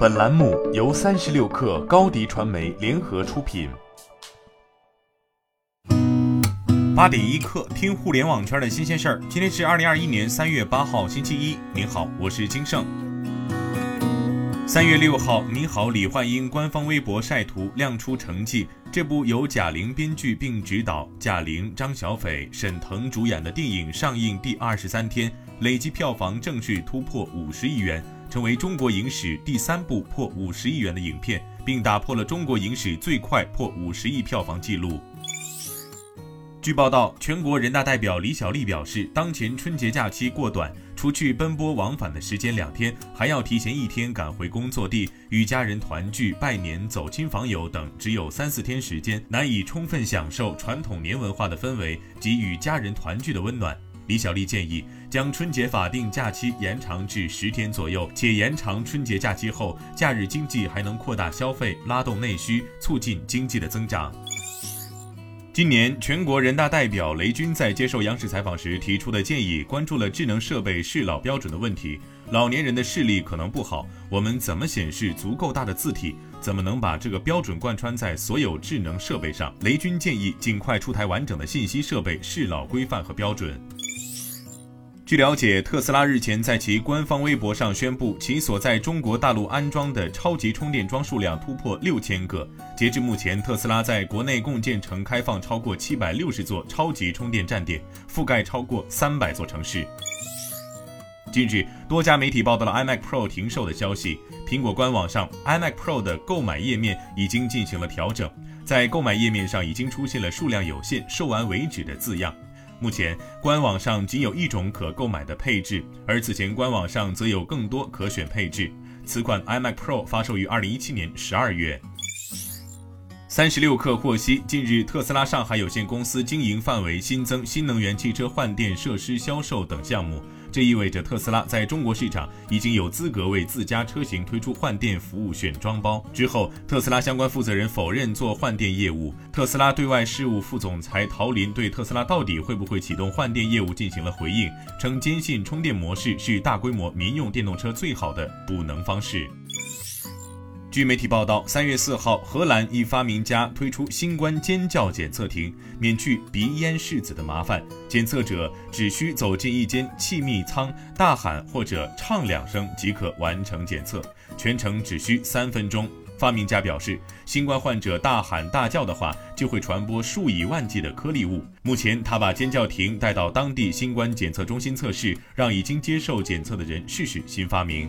本栏目由三十六氪高低传媒联合出品。八点一刻，听互联网圈的新鲜事儿。今天是二零二一年三月八号，星期一。您好，我是金盛。三月六号，你好，李焕英官方微博晒图亮出成绩。这部由贾玲编剧并执导，贾玲、张小斐、沈腾主演的电影上映第二十三天，累计票房正式突破五十亿元。成为中国影史第三部破五十亿元的影片，并打破了中国影史最快破五十亿票房纪录。据报道，全国人大代表李小丽表示，当前春节假期过短，除去奔波往返的时间两天，还要提前一天赶回工作地，与家人团聚、拜年、走亲访友等，只有三四天时间，难以充分享受传统年文化的氛围及与家人团聚的温暖。李小丽建议将春节法定假期延长至十天左右，且延长春节假期后，假日经济还能扩大消费，拉动内需，促进经济的增长。今年，全国人大代表雷军在接受央视采访时提出的建议，关注了智能设备适老标准的问题。老年人的视力可能不好，我们怎么显示足够大的字体？怎么能把这个标准贯穿在所有智能设备上？雷军建议尽快出台完整的信息设备适老规范和标准。据了解，特斯拉日前在其官方微博上宣布，其所在中国大陆安装的超级充电桩数量突破六千个。截至目前，特斯拉在国内共建成开放超过七百六十座超级充电站点，覆盖超过三百座城市。近日，多家媒体报道了 iMac Pro 停售的消息。苹果官网上，iMac Pro 的购买页面已经进行了调整，在购买页面上已经出现了数量有限、售完为止的字样。目前官网上仅有一种可购买的配置，而此前官网上则有更多可选配置。此款 iMac Pro 发售于二零一七年十二月。三十六氪获悉，近日特斯拉上海有限公司经营范围新增新能源汽车换电设施销售等项目。这意味着特斯拉在中国市场已经有资格为自家车型推出换电服务选装包。之后，特斯拉相关负责人否认做换电业务。特斯拉对外事务副总裁陶林对特斯拉到底会不会启动换电业务进行了回应，称坚信充电模式是大规模民用电动车最好的补能方式。据媒体报道，三月四号，荷兰一发明家推出新冠尖叫检测亭，免去鼻咽拭子的麻烦。检测者只需走进一间气密舱，大喊或者唱两声即可完成检测，全程只需三分钟。发明家表示，新冠患者大喊大叫的话，就会传播数以万计的颗粒物。目前，他把尖叫亭带到当地新冠检测中心测试，让已经接受检测的人试试新发明。